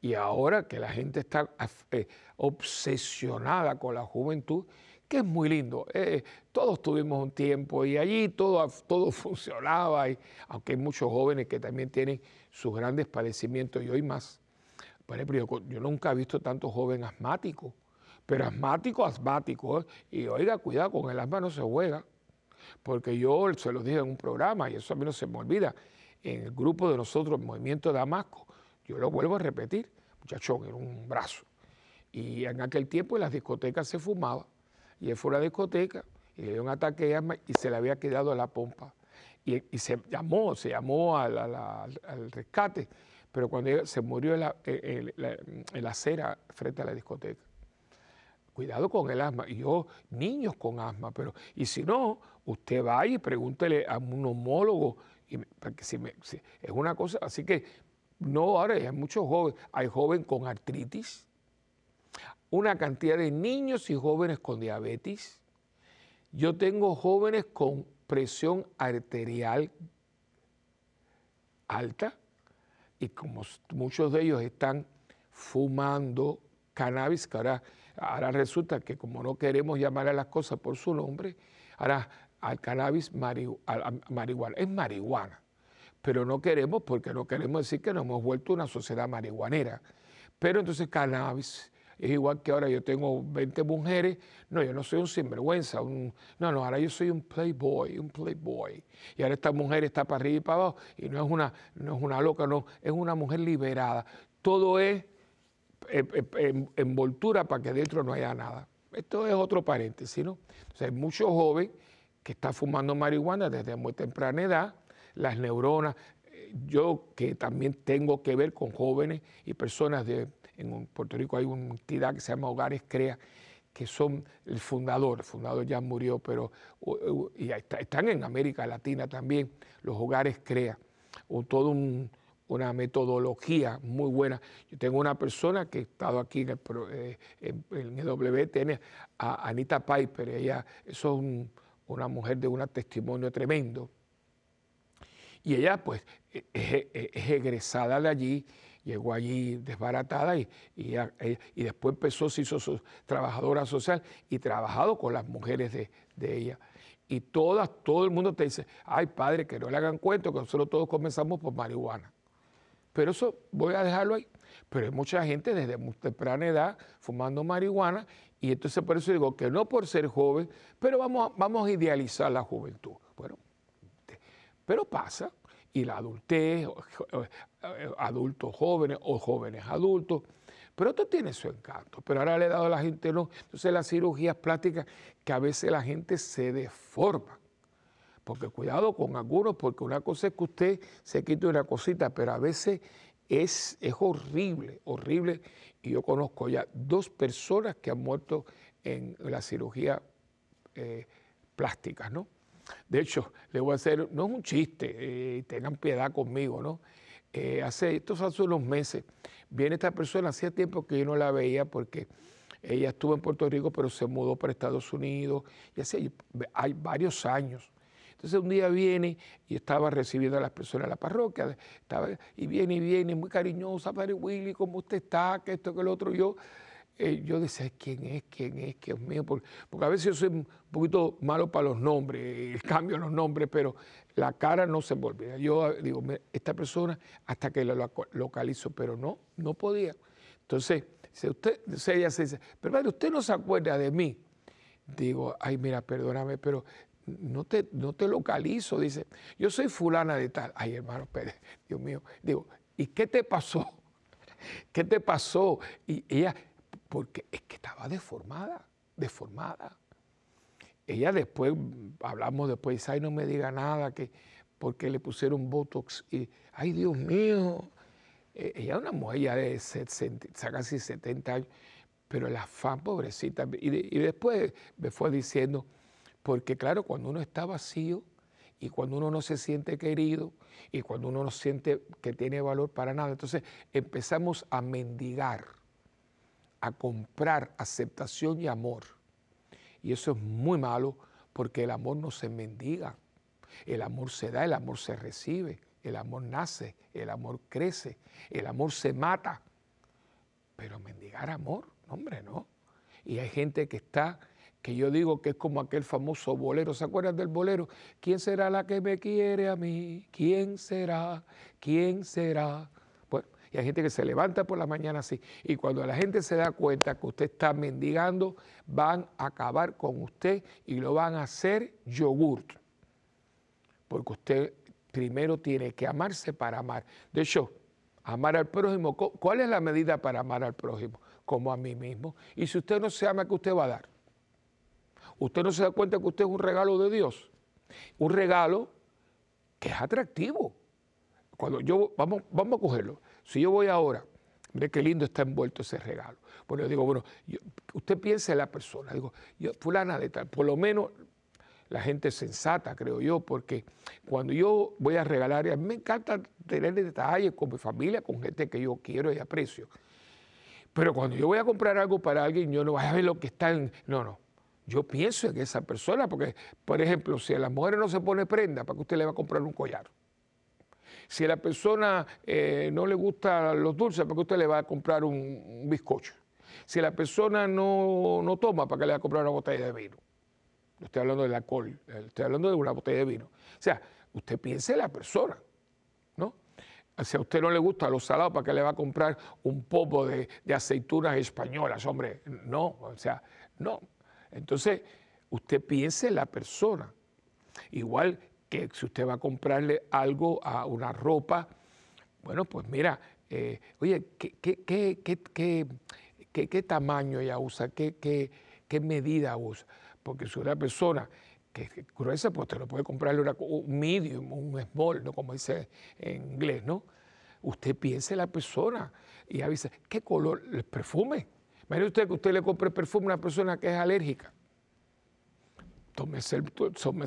Y ahora que la gente está eh, obsesionada con la juventud, que es muy lindo. Eh, todos tuvimos un tiempo y allí todo, todo (laughs) funcionaba, y, aunque hay muchos jóvenes que también tienen sus grandes padecimientos y hoy más. Por ejemplo, yo, nunca he visto tanto joven asmático, pero asmático, asmático. Y oiga, cuidado, con el asma no se juega, porque yo se lo dije en un programa y eso a mí no se me olvida. En el grupo de nosotros, el Movimiento Damasco, yo lo vuelvo a repetir, muchachón, era un brazo. Y en aquel tiempo en las discotecas se fumaba, y él fue a una discoteca y le dio un ataque de asma y se le había quedado la pompa. Y, se llamó, se llamó al rescate pero cuando se murió en la, acera frente a la discoteca. Cuidado con el asma. Y yo, niños con asma, pero, y si no, usted va y pregúntele a un homólogo, porque es una cosa, así que no, ahora hay muchos jóvenes, hay jóvenes con artritis, una cantidad de niños y jóvenes con diabetes. Yo tengo jóvenes con presión arterial alta y como muchos de ellos están fumando cannabis, que ahora, ahora resulta que como no queremos llamar a las cosas por su nombre, ahora al cannabis marihuana. Es marihuana, pero no queremos porque no queremos decir que nos hemos vuelto una sociedad marihuanera. Pero entonces cannabis, es igual que ahora yo tengo 20 mujeres, no, yo no soy un sinvergüenza, un, no, no, ahora yo soy un playboy, un playboy. Y ahora esta mujer está para arriba y para abajo, y no es una, no es una loca, no, es una mujer liberada. Todo es eh, eh, envoltura para que dentro no haya nada. Esto es otro paréntesis, ¿no? O sea, hay muchos jóvenes que están fumando marihuana desde muy temprana edad, las neuronas, eh, yo que también tengo que ver con jóvenes y personas de en Puerto Rico hay una entidad que se llama Hogares Crea, que son el fundador, el fundador ya murió, pero y están en América Latina también, los Hogares Crea, o toda una metodología muy buena. Yo tengo una persona que ha estado aquí en el, eh, en, a Anita Piper, ella es una mujer de un testimonio tremendo. Y ella pues e, es, es egresada de allí llegó allí desbaratada y, eh, y, después empezó, se hizo trabajadora social y trabajado con las mujeres de, ella. Y todas, todo el mundo te dice, ay padre, que no le hagan cuento, que nosotros todos comenzamos por marihuana. Pero eso voy a dejarlo ahí. Pero hay mucha gente desde muy temprana edad fumando marihuana y entonces por eso digo que no por ser joven, pero vamos, vamos a idealizar la juventud. Bueno, pero pasa y la adultez, adultos jóvenes o jóvenes adultos, pero esto tiene su encanto. Pero ahora le he dado a la gente no. Entonces las cirugías plásticas que a veces la gente se deforma. Porque cuidado con algunos, porque una cosa es que usted se quite una cosita, pero a veces es, es horrible, horrible. Y yo conozco ya dos personas que han muerto en la cirugía eh, plástica, ¿no? De hecho, (laughs) le voy a hacer, no es un chiste, eh, tengan piedad conmigo, ¿no? Eh, hace, esto hace unos meses, viene esta persona, hacía tiempo que yo no la veía porque ella estuvo en Puerto Rico, pero se mudó para Estados Unidos, y hace hay varios años. Entonces un día viene y estaba recibiendo a las personas de la parroquia, estaba, y viene y viene, muy cariñosa, Padre Willy, ¿cómo usted está? Que esto, que lo otro. Yo, eh, yo decía, ¿quién es? ¿Quién es? Dios mío, porque, porque, a veces yo soy un poquito malo para los nombres, cambio los nombres, pero la cara no se me olvida. Yo digo, esta persona, hasta que la localizo, pero no, no podía. Entonces, si usted, ella se dice, pero padre, usted no se acuerda de mí. Digo, ay, mira, perdóname, pero no te, no te localizo, dice, yo soy fulana de tal. Ay, hermano Pérez, Dios mío. Digo, ¿y qué te pasó? ¿Qué te pasó? Y ella, porque es que estaba deformada, deformada. Ella después, hablamos después, ay, no me diga nada, que porque le pusieron Botox. Y, ay, Dios mío. E, ella es una mujer ya de casi 70 años, pero la fan, pobrecita. Y después me fue diciendo, porque claro, cuando uno está vacío y cuando uno no se siente querido y cuando uno no siente que tiene valor para nada, entonces empezamos a mendigar, a comprar aceptación y amor. Y eso es muy malo porque el amor no se mendiga. El amor se da, el amor se recibe, el amor nace, el amor crece, el amor se mata. Pero mendigar amor, hombre, no. Y hay gente que está que yo digo que es como aquel famoso bolero. ¿Se acuerdan del bolero? ¿Quién será la que me quiere a mí? ¿Quién será? ¿Quién será? Hay gente que se levanta por la mañana así. Y cuando la gente se da cuenta que usted está mendigando, van a acabar con usted y lo van a hacer yogurt. Porque usted primero tiene que amarse para amar. De hecho, amar al prójimo, ¿cuál es la medida para amar al prójimo? Como a mí mismo. Y si usted no se ama, ¿qué usted va a dar? usted no se da cuenta que usted es un regalo de Dios. Un regalo que es atractivo. Cuando yo, vamos, vamos a cogerlo. Si yo voy ahora, mire qué lindo está envuelto ese regalo. Bueno, yo digo, bueno, usted piensa en la persona. Digo, yo, fulana de tal, por lo menos la gente sensata, creo yo, porque cuando yo voy a regalar, a mí me encanta tener detalles con mi familia, con gente que yo quiero y aprecio. Pero cuando yo voy a comprar algo para alguien, yo no voy a ver lo que está en... No, no yo pienso en esa persona, porque, por ejemplo, si a las mujeres no se pone prenda, ¿para que usted le va a comprar un collar? Si a la persona eh, no le gustan los dulces, ¿para que usted le va a comprar un, bizcocho? Si la persona no, no, toma, ¿para que le va a comprar una botella de vino? No estoy hablando del alcohol, estoy hablando de una botella de vino. O sea, usted piense en la persona, ¿no? Si a usted no le gusta los salados, ¿para qué le va a comprar un popo de, de aceitunas españolas? Hombre, no, o sea, no. Entonces, usted piense en la persona. Igual que si usted va a comprarle algo a una ropa, bueno, pues mira, eh, oye, ¿qué, qué, tamaño ella usa? ¿Qué, medida usa? Porque si una persona que es gruesa, pues usted no puede comprarle una, un medium, un small, ¿no? como dice en inglés, ¿no? Usted piense en la persona y avisa, ¿qué color? El perfume. Imagínese usted que usted le compre perfume a una persona que es alérgica. Tómese el,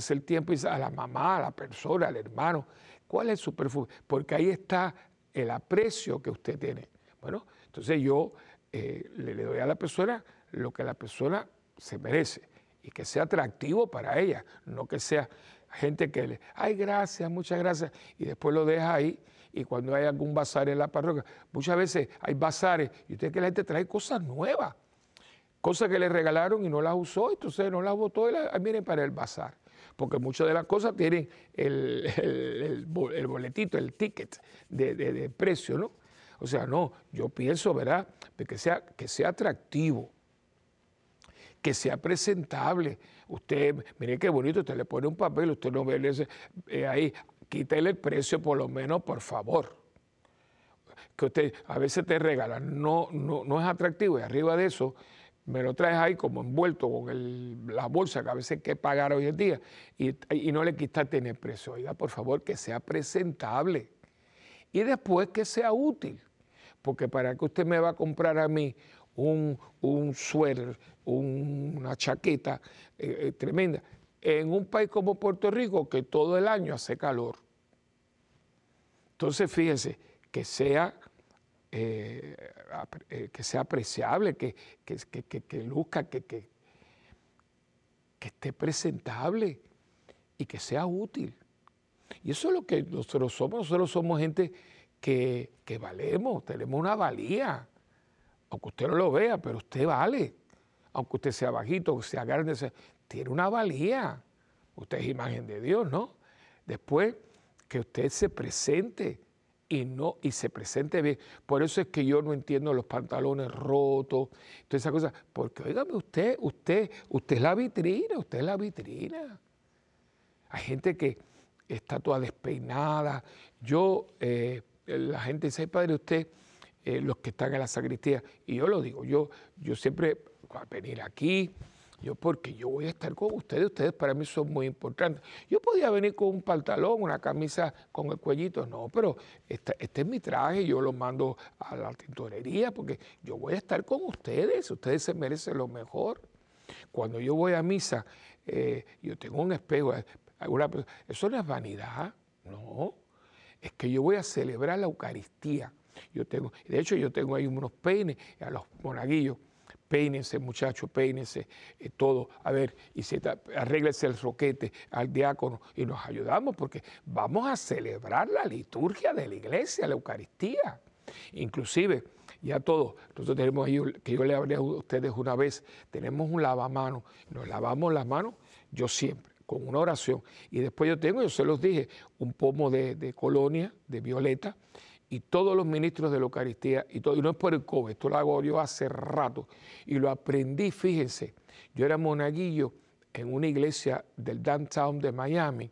el tiempo y dice a la mamá, a la persona, al hermano, ¿cuál es su perfume? Porque ahí está el aprecio que usted tiene. Bueno, entonces yo eh, le, le, doy a la persona lo que la persona se merece y que sea atractivo para ella, no que sea gente que le, ay, gracias, muchas gracias, y después lo deja ahí y cuando hay algún bazar en la parroquia, muchas veces hay bazares y usted que la gente trae cosas nuevas, cosas que le regalaron y no las usó, entonces no las botó y las miren para el bazar. porque muchas de las cosas tienen el, (laughs) boletito, el ticket de, precio, ¿no? O sea, no, yo pienso, ¿verdad?, de que sea, que sea atractivo, que sea presentable. Usted, mire qué bonito, usted le pone un papel, usted no ve eh, ahí, quítele el precio por lo menos, por favor. Que usted a veces te regala, no, no, no es atractivo y arriba de eso me lo traes ahí como envuelto con la bolsa que a veces hay que pagar hoy en día y, no le quitaste en el precio. Oiga, por favor, que sea presentable y después que sea útil. Porque para que usted me va a comprar a mí un, un suéter, una chaqueta eh, eh, tremenda, en un país como Puerto Rico que todo el año hace calor. Entonces, fíjense, que sea eh, que sea apreciable, que, que, luzca, que, que, esté presentable y que sea útil. Y eso es lo que nosotros somos. Nosotros somos gente que, valemos, tenemos una valía. Aunque usted no lo vea, pero usted vale. Aunque usted sea bajito, sea grande, tiene una valía. Usted es imagen de Dios, ¿no? Después que usted se presente y no y se presente bien. Por eso es que yo no entiendo los pantalones rotos, todas esas cosas, porque oígame usted, usted, usted es la vitrina, usted es la vitrina. Hay gente que está toda despeinada. Yo, eh, la gente dice, padre, usted, eh, los que están en la sacristía, y yo lo digo, yo, yo siempre, a venir aquí, yo, porque yo voy a estar con ustedes, ustedes para mí son muy importantes. Yo podía venir con un pantalón, una camisa con el cuellito, no, pero este, es mi traje, yo lo mando a la tintorería porque yo voy a estar con ustedes, ustedes se merecen lo mejor. Cuando yo voy a misa, eh, yo tengo un espejo, eh, eso no es vanidad, no, es que yo voy a celebrar la Eucaristía. Yo tengo, de hecho, yo tengo ahí unos peines a los monaguillos peínense muchachos, peínense, eh, todo, a ver, y se, el roquete al diácono y nos ayudamos porque vamos a celebrar la liturgia de la iglesia, la Eucaristía. Inclusive, ya todo, nosotros tenemos ahí, que yo le hablé a ustedes una vez, tenemos un lavamanos, nos lavamos las manos, yo siempre, con una oración. Y después yo tengo, yo se los dije, un pomo de, de colonia, de violeta, y todos los ministros de la Eucaristía, y, todo, y no es por el COVID, esto lo hago yo hace rato, y lo aprendí, fíjense, yo era monaguillo en una iglesia del downtown de Miami,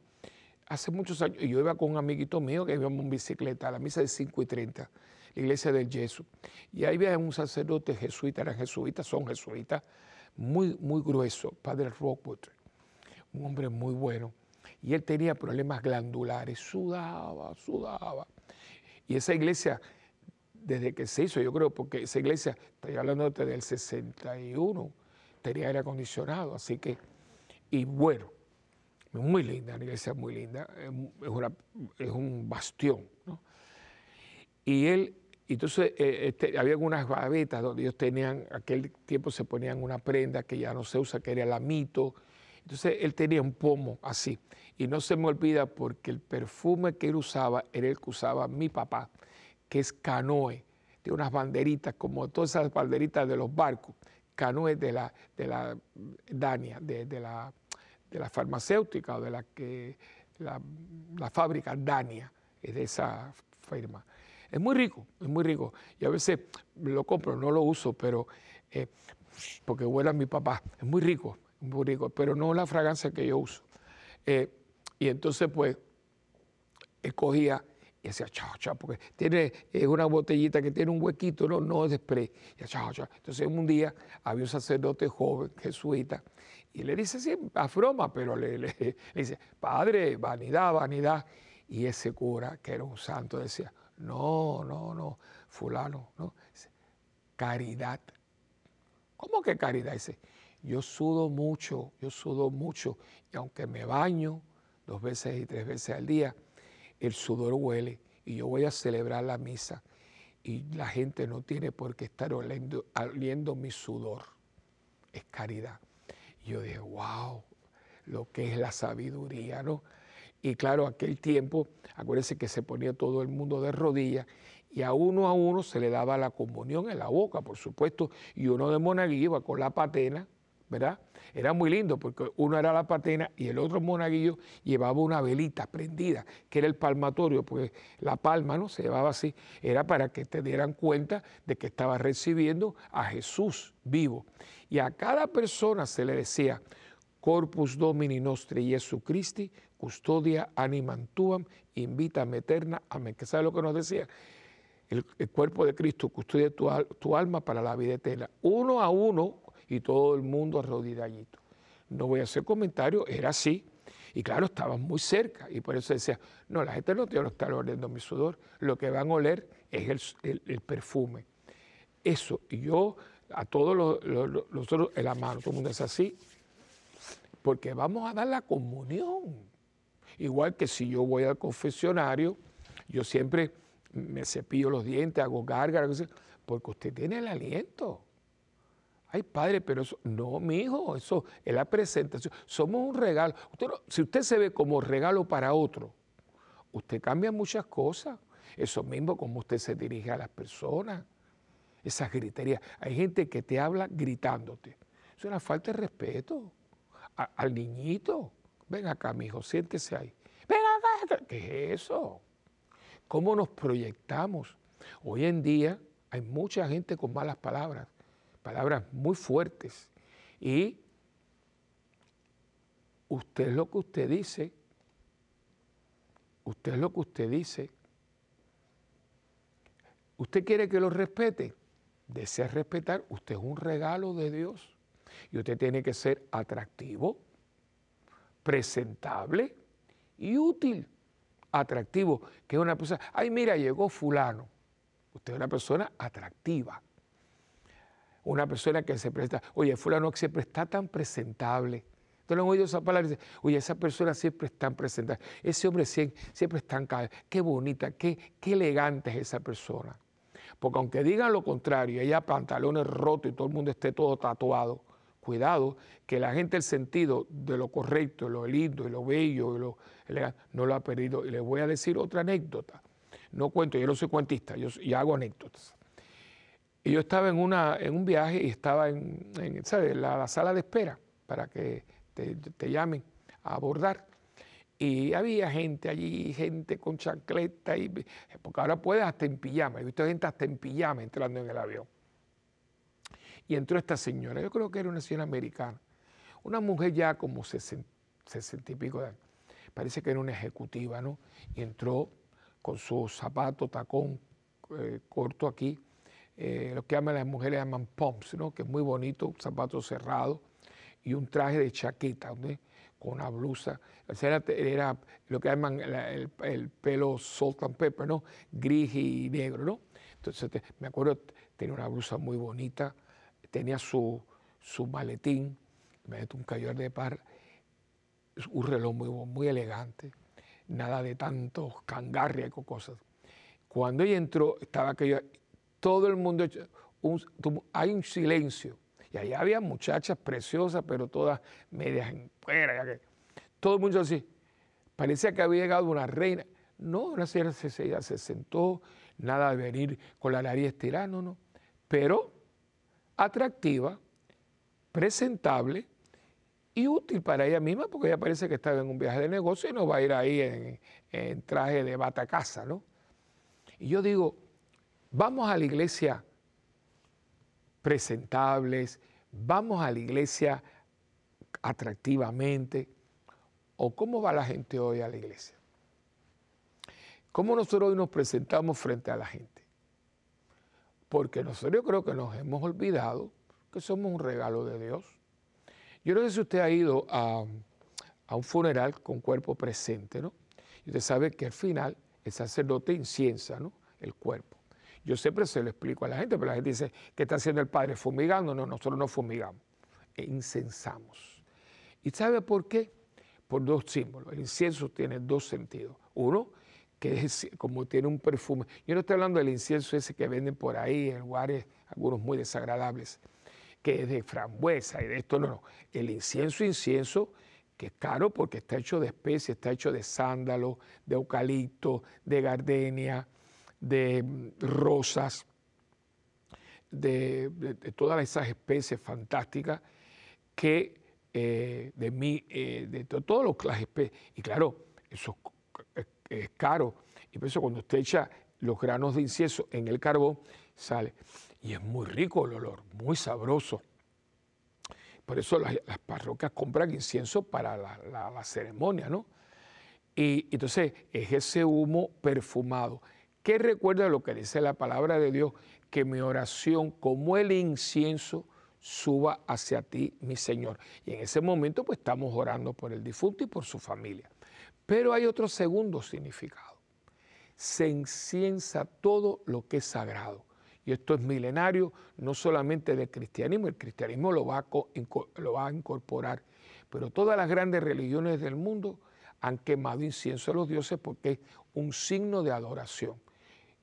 hace muchos años, y yo iba con un amiguito mío que íbamos en bicicleta a la misa de 5 y 30, la iglesia del Jesús, y ahí había un sacerdote jesuita, eran jesuitas, son jesuitas, muy, muy grueso, padre Rockwood, un hombre muy bueno, y él tenía problemas glandulares, sudaba, sudaba, y esa iglesia, desde que se hizo, yo creo, porque esa iglesia, estoy hablando del 61, tenía aire acondicionado, así que, y bueno, muy linda, la iglesia muy linda, es, un bastión. Y él, entonces, eh, este, había algunas gavetas donde ellos tenían, aquel tiempo se ponían una prenda que ya no se usa, que era el amito, entonces él tenía un pomo así. Y no se me olvida porque el perfume que él usaba era el que usaba mi papá, que es canoe. Tiene unas banderitas, como todas esas banderitas de los barcos. Canoe de la, de la Dania, de, la, de la farmacéutica o de la, que, la, fábrica Dania, es de esa firma. Es muy rico, es muy rico. Y a veces lo compro, no lo uso, pero eh, porque huele a mi papá. Es muy rico, muy rico, pero no la fragancia que yo uso. Eh, y entonces, pues, él cogía y hacía chao, chao, porque tiene una botellita que tiene un huequito, no, no es de spray. Y chao, chao. Entonces, un día había un sacerdote joven, jesuita, y le dice así, a broma, pero le, le, (laughs) dice, padre, vanidad, vanidad. Y ese cura, que era un santo, decía, no, no, no, fulano, no, caridad. ¿Cómo que caridad? Dice, yo sudo mucho, yo sudo mucho, y aunque me baño dos veces y tres veces al día, el sudor huele y yo voy a celebrar la misa y la gente no tiene por qué estar oliendo, mi sudor. Es caridad. Y yo dije, wow, lo que es la sabiduría, ¿no? Y claro, aquel tiempo, acuérdense que se ponía todo el mundo de rodillas y a uno a uno se le daba la comunión en la boca, por supuesto, y uno de monaguillo iba con la patena ¿verdad? Era muy lindo porque uno era la patena y el otro monaguillo llevaba una velita prendida, que era el palmatorio, pues la palma no se llevaba así, era para que te dieran cuenta de que estaba recibiendo a Jesús vivo. Y a cada persona se le decía, Corpus Domini Nostri Jesu Christi, custodia animam tuam, invita eterna, amén. ¿Qué sabe lo que nos decía? El, cuerpo de Cristo custodia tu, tu alma para la vida eterna. Uno a uno, y todo el mundo arrodilladito. No voy a hacer comentarios, era así. Y claro, estaban muy cerca y por eso decía, no, la gente no tiene que estar oliendo mi sudor, lo que van a oler es el, perfume. Eso, yo a todos los, otros en la mano, todo el mundo es así, porque vamos a dar la comunión. Igual que si yo voy al confesionario, yo siempre me cepillo los dientes, hago gárgaras, porque usted tiene el aliento. Padre, pero eso, no, mi hijo, eso es la presentación. Somos un regalo. si usted se ve como regalo para otro, usted cambia muchas cosas. Eso mismo como usted se dirige a las personas. Esas griterías. Hay gente que te habla gritándote. Es una falta de respeto al niñito. Ven acá, mi hijo, siéntese ahí. Ven acá. ¿Qué es eso? ¿Cómo nos proyectamos? Hoy en día hay mucha gente con malas palabras palabras muy fuertes. Y usted lo que usted dice, usted es lo que usted dice. ¿Usted quiere que lo respete? Desea respetar, usted es un regalo de Dios. Y usted tiene que ser atractivo, presentable y útil. Atractivo, que es una persona, ay mira, llegó fulano. Usted es una persona atractiva una persona que se presta, oye, fulano siempre está tan presentable. Entonces han oído esa palabra y dicen, oye, esa persona siempre es tan presentable, ese hombre siempre, es tan qué bonita, qué, qué elegante es esa persona. Porque aunque digan lo contrario, ella pantalones rotos y todo el mundo esté todo tatuado, cuidado, que la gente el sentido de lo correcto, lo lindo y lo bello y lo elegante, no lo ha perdido. Y les voy a decir otra anécdota. No cuento, yo no soy cuentista, yo, yo hago anécdotas. Y yo estaba en, una, en un viaje y estaba en, La, sala de espera para que te, llamen a abordar. Y había gente allí, gente con chancleta, y, porque ahora puedes hasta en pijama. He visto gente hasta en pijama entrando en el avión. Y entró esta señora, yo creo que era una señora americana, una mujer ya como 60, y pico de años. Parece que era una ejecutiva, ¿no? Y entró con su zapato, tacón eh, corto aquí, eh, lo que llaman las mujeres llaman pumps, ¿no? que es muy bonito, un zapato cerrado y un traje de chaqueta, con una blusa. Era, era lo que llaman el, pelo salt and pepper, ¿no? gris y negro. ¿no? Entonces me acuerdo, tenía una blusa muy bonita, tenía su, su maletín, un collar de par, un reloj muy, muy elegante, nada de tantos cangarrias y cosas. Cuando ella entró, estaba aquello, todo el mundo, hay un silencio. Y allá había muchachas preciosas, pero todas medias en fuera. todo el mundo así. Parecía que había llegado una reina. No, una señora se, se sentó, nada de venir con la nariz estirada, no, no. Pero atractiva, presentable y útil para ella misma, porque ella parece que estaba en un viaje de negocio y no va a ir ahí en, en traje de bata casa, ¿no? Y yo digo, Vamos a la iglesia presentables, vamos a la iglesia atractivamente, o cómo va la gente hoy a la iglesia. ¿Cómo nosotros hoy nos presentamos frente a la gente? Porque nosotros yo creo que nos hemos olvidado que somos un regalo de Dios. Yo no sé si usted ha ido a, un funeral con cuerpo presente, ¿no? Y usted sabe que al final el sacerdote inciensa, ¿no? El cuerpo. Yo siempre se lo explico a la gente, pero la gente dice, ¿qué está haciendo el Padre? ¿Fumigando? No, nosotros no fumigamos, e incensamos. ¿Y sabe por qué? Por dos símbolos. El incienso tiene dos sentidos. Uno, que es como tiene un perfume. Yo no estoy hablando del incienso ese que venden por ahí en lugares, algunos muy desagradables, que es de frambuesa y de esto, no, no. El incienso, incienso, que es caro porque está hecho de especies, está hecho de sándalo, de eucalipto, de gardenia, de rosas, de, todas esas especies fantásticas que eh, de mí, eh, de todos los clases. Y claro, eso es, caro. Y por eso cuando usted echa los granos de incienso en el carbón, sale. Y es muy rico el olor, muy sabroso. Por eso las, parroquias compran incienso para la, ceremonia, ¿no? Y entonces es ese humo perfumado. ¿Qué recuerda lo que dice la palabra de Dios? Que mi oración, como el incienso, suba hacia ti, mi Señor. Y en ese momento, pues estamos orando por el difunto y por su familia. Pero hay otro segundo significado. Se inciensa todo lo que es sagrado y esto es milenario, no solamente del cristianismo, el cristianismo lo va a incorporar, pero todas las grandes religiones del mundo han quemado incienso a los dioses porque es un signo de adoración.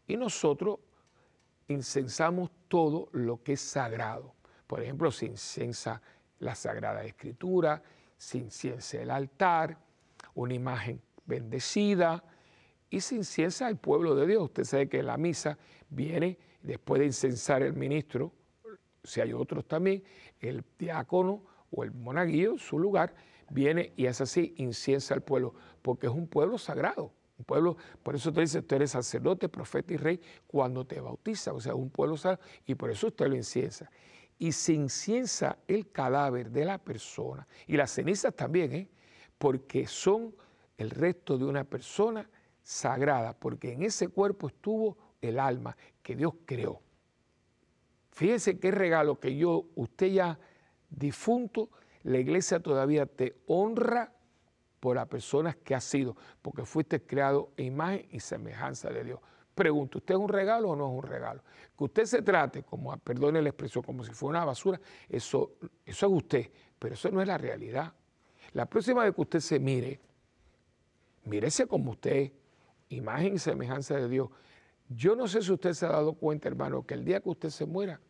Y nosotros incensamos todo lo que es sagrado. Por ejemplo, se incensa la Sagrada Escritura, se inciensa el altar, una imagen bendecida y se inciensa el pueblo de Dios. Usted sabe que la misa viene después de incensar el ministro, si hay otros también, el diácono o el monaguillo, su lugar, viene y es así, inciensa al pueblo, porque es un pueblo sagrado. Un pueblo, por eso te dice, tú eres sacerdote, profeta y rey cuando te bautiza, o sea, un pueblo sagrado, y por eso usted lo inciensa. Y se inciensa el cadáver de la persona, y las cenizas también, ¿eh? porque son el resto de una persona sagrada, porque en ese cuerpo estuvo el alma que Dios creó. Fíjense qué regalo que yo, usted ya difunto, la iglesia todavía te honra por las personas que has sido, porque fuiste creado en imagen y semejanza de Dios. Pregunto, ¿usted es un regalo o no es un regalo? Que usted se trate, como, perdone la expresión, como si fuera una basura, eso, eso es usted, pero eso no es la realidad. La próxima vez que usted se mire, mírese como usted, imagen y semejanza de Dios. Yo no sé si usted se ha dado cuenta, hermano, que el día que usted se muera,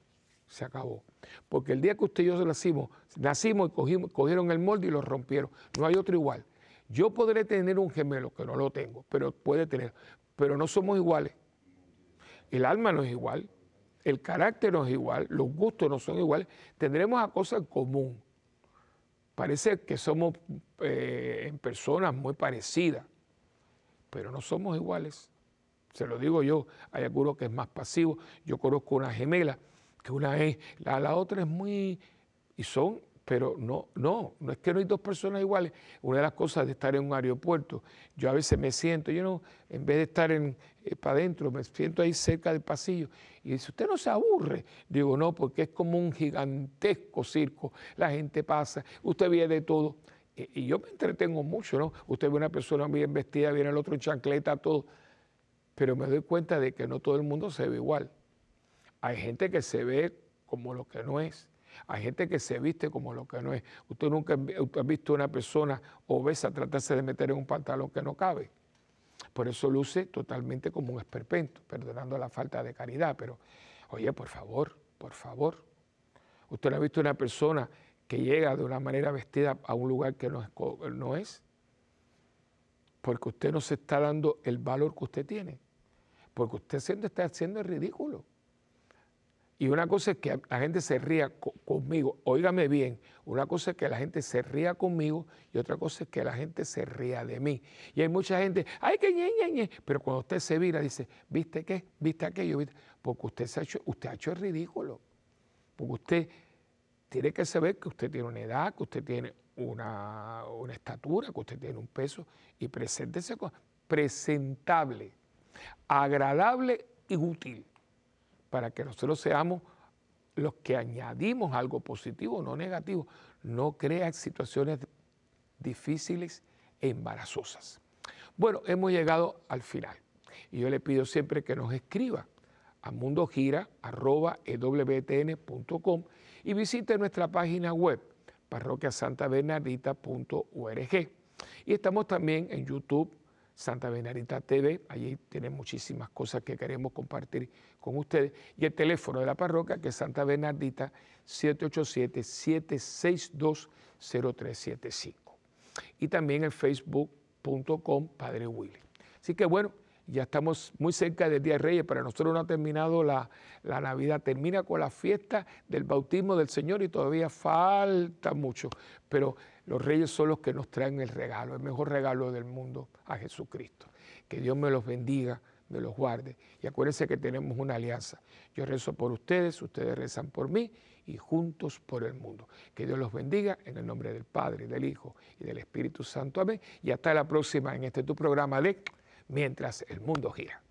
se acabó. Porque el día que usted y yo nacimos, nacimos y cogieron el molde y lo rompieron. No hay otro igual. Yo podré tener un gemelo, que no lo tengo, pero puede tener. Pero no somos iguales. El alma no es igual, el carácter no es igual, los gustos no son iguales. Tendremos a cosas en común. Parece que somos eh, personas muy parecidas, pero no somos iguales se lo digo yo, hay algunos que es más pasivo, yo conozco una gemela, que una es, la otra es muy, y son, pero no, no, no es que no hay dos personas iguales. Una de las cosas de estar en un aeropuerto, yo a veces me siento, yo no, en vez de estar en, eh, para adentro, me siento ahí cerca del pasillo, y dice, ¿usted no se aburre? Digo, no, porque es como un gigantesco circo, la gente pasa, usted ve de todo. Y, y yo me entretengo mucho, ¿no? Usted ve una persona bien vestida, viene el otro en chancleta, todo pero me doy cuenta de que no todo el mundo se ve igual. Hay gente que se ve como lo que no es. Hay gente que se viste como lo que no es. Usted nunca ha visto una persona obesa tratarse de meter en un pantalón que no cabe. Por eso luce totalmente como un esperpento, perdonando la falta de caridad. Pero, oye, por favor, por favor. Usted no ha visto una persona que llega de una manera vestida a un lugar que no es, porque usted no se está dando el valor que usted tiene porque usted está haciendo el ridículo. Y una cosa es que la gente se ría conmigo, óigame bien, una cosa es que la gente se ría conmigo y otra cosa es que la gente se ría de mí. Y hay mucha gente, ay, que ñe, ñe, ñe. pero cuando usted se vira dice, ¿viste qué? ¿Viste aquello? Porque usted, se ha hecho, usted ha hecho el ridículo. Porque usted tiene que saber que usted tiene una edad, que usted tiene una, estatura, que usted tiene un peso y preséntese presentable agradable y útil, para que nosotros seamos los que añadimos algo positivo, no negativo, no crea situaciones difíciles e embarazosas. Bueno, hemos llegado al final y yo le pido siempre que nos escriba a mundogira.ewtn.com y visite nuestra página web parroquiasantabernardita.org. Y estamos también en YouTube, Santa Benarita TV. Allí tiene muchísimas cosas que queremos compartir con ustedes. Y el teléfono de la parroquia, que es Santa Bernardita, 787-762-0375. Y también el facebook.com Padre Willy. Así que bueno, ya estamos muy cerca del Día de Reyes, para nosotros no ha terminado la, la, Navidad, termina con la fiesta del bautismo del Señor y todavía falta mucho, pero los reyes son los que nos traen el regalo, el mejor regalo del mundo a Jesucristo. Que Dios me los bendiga, me los guarde y acuérdense que tenemos una alianza. Yo rezo por ustedes, ustedes rezan por mí y juntos por el mundo. Que Dios los bendiga en el nombre del Padre, del Hijo y del Espíritu Santo. Amén. Y hasta la próxima en este tu programa de Mientras el mundo gira.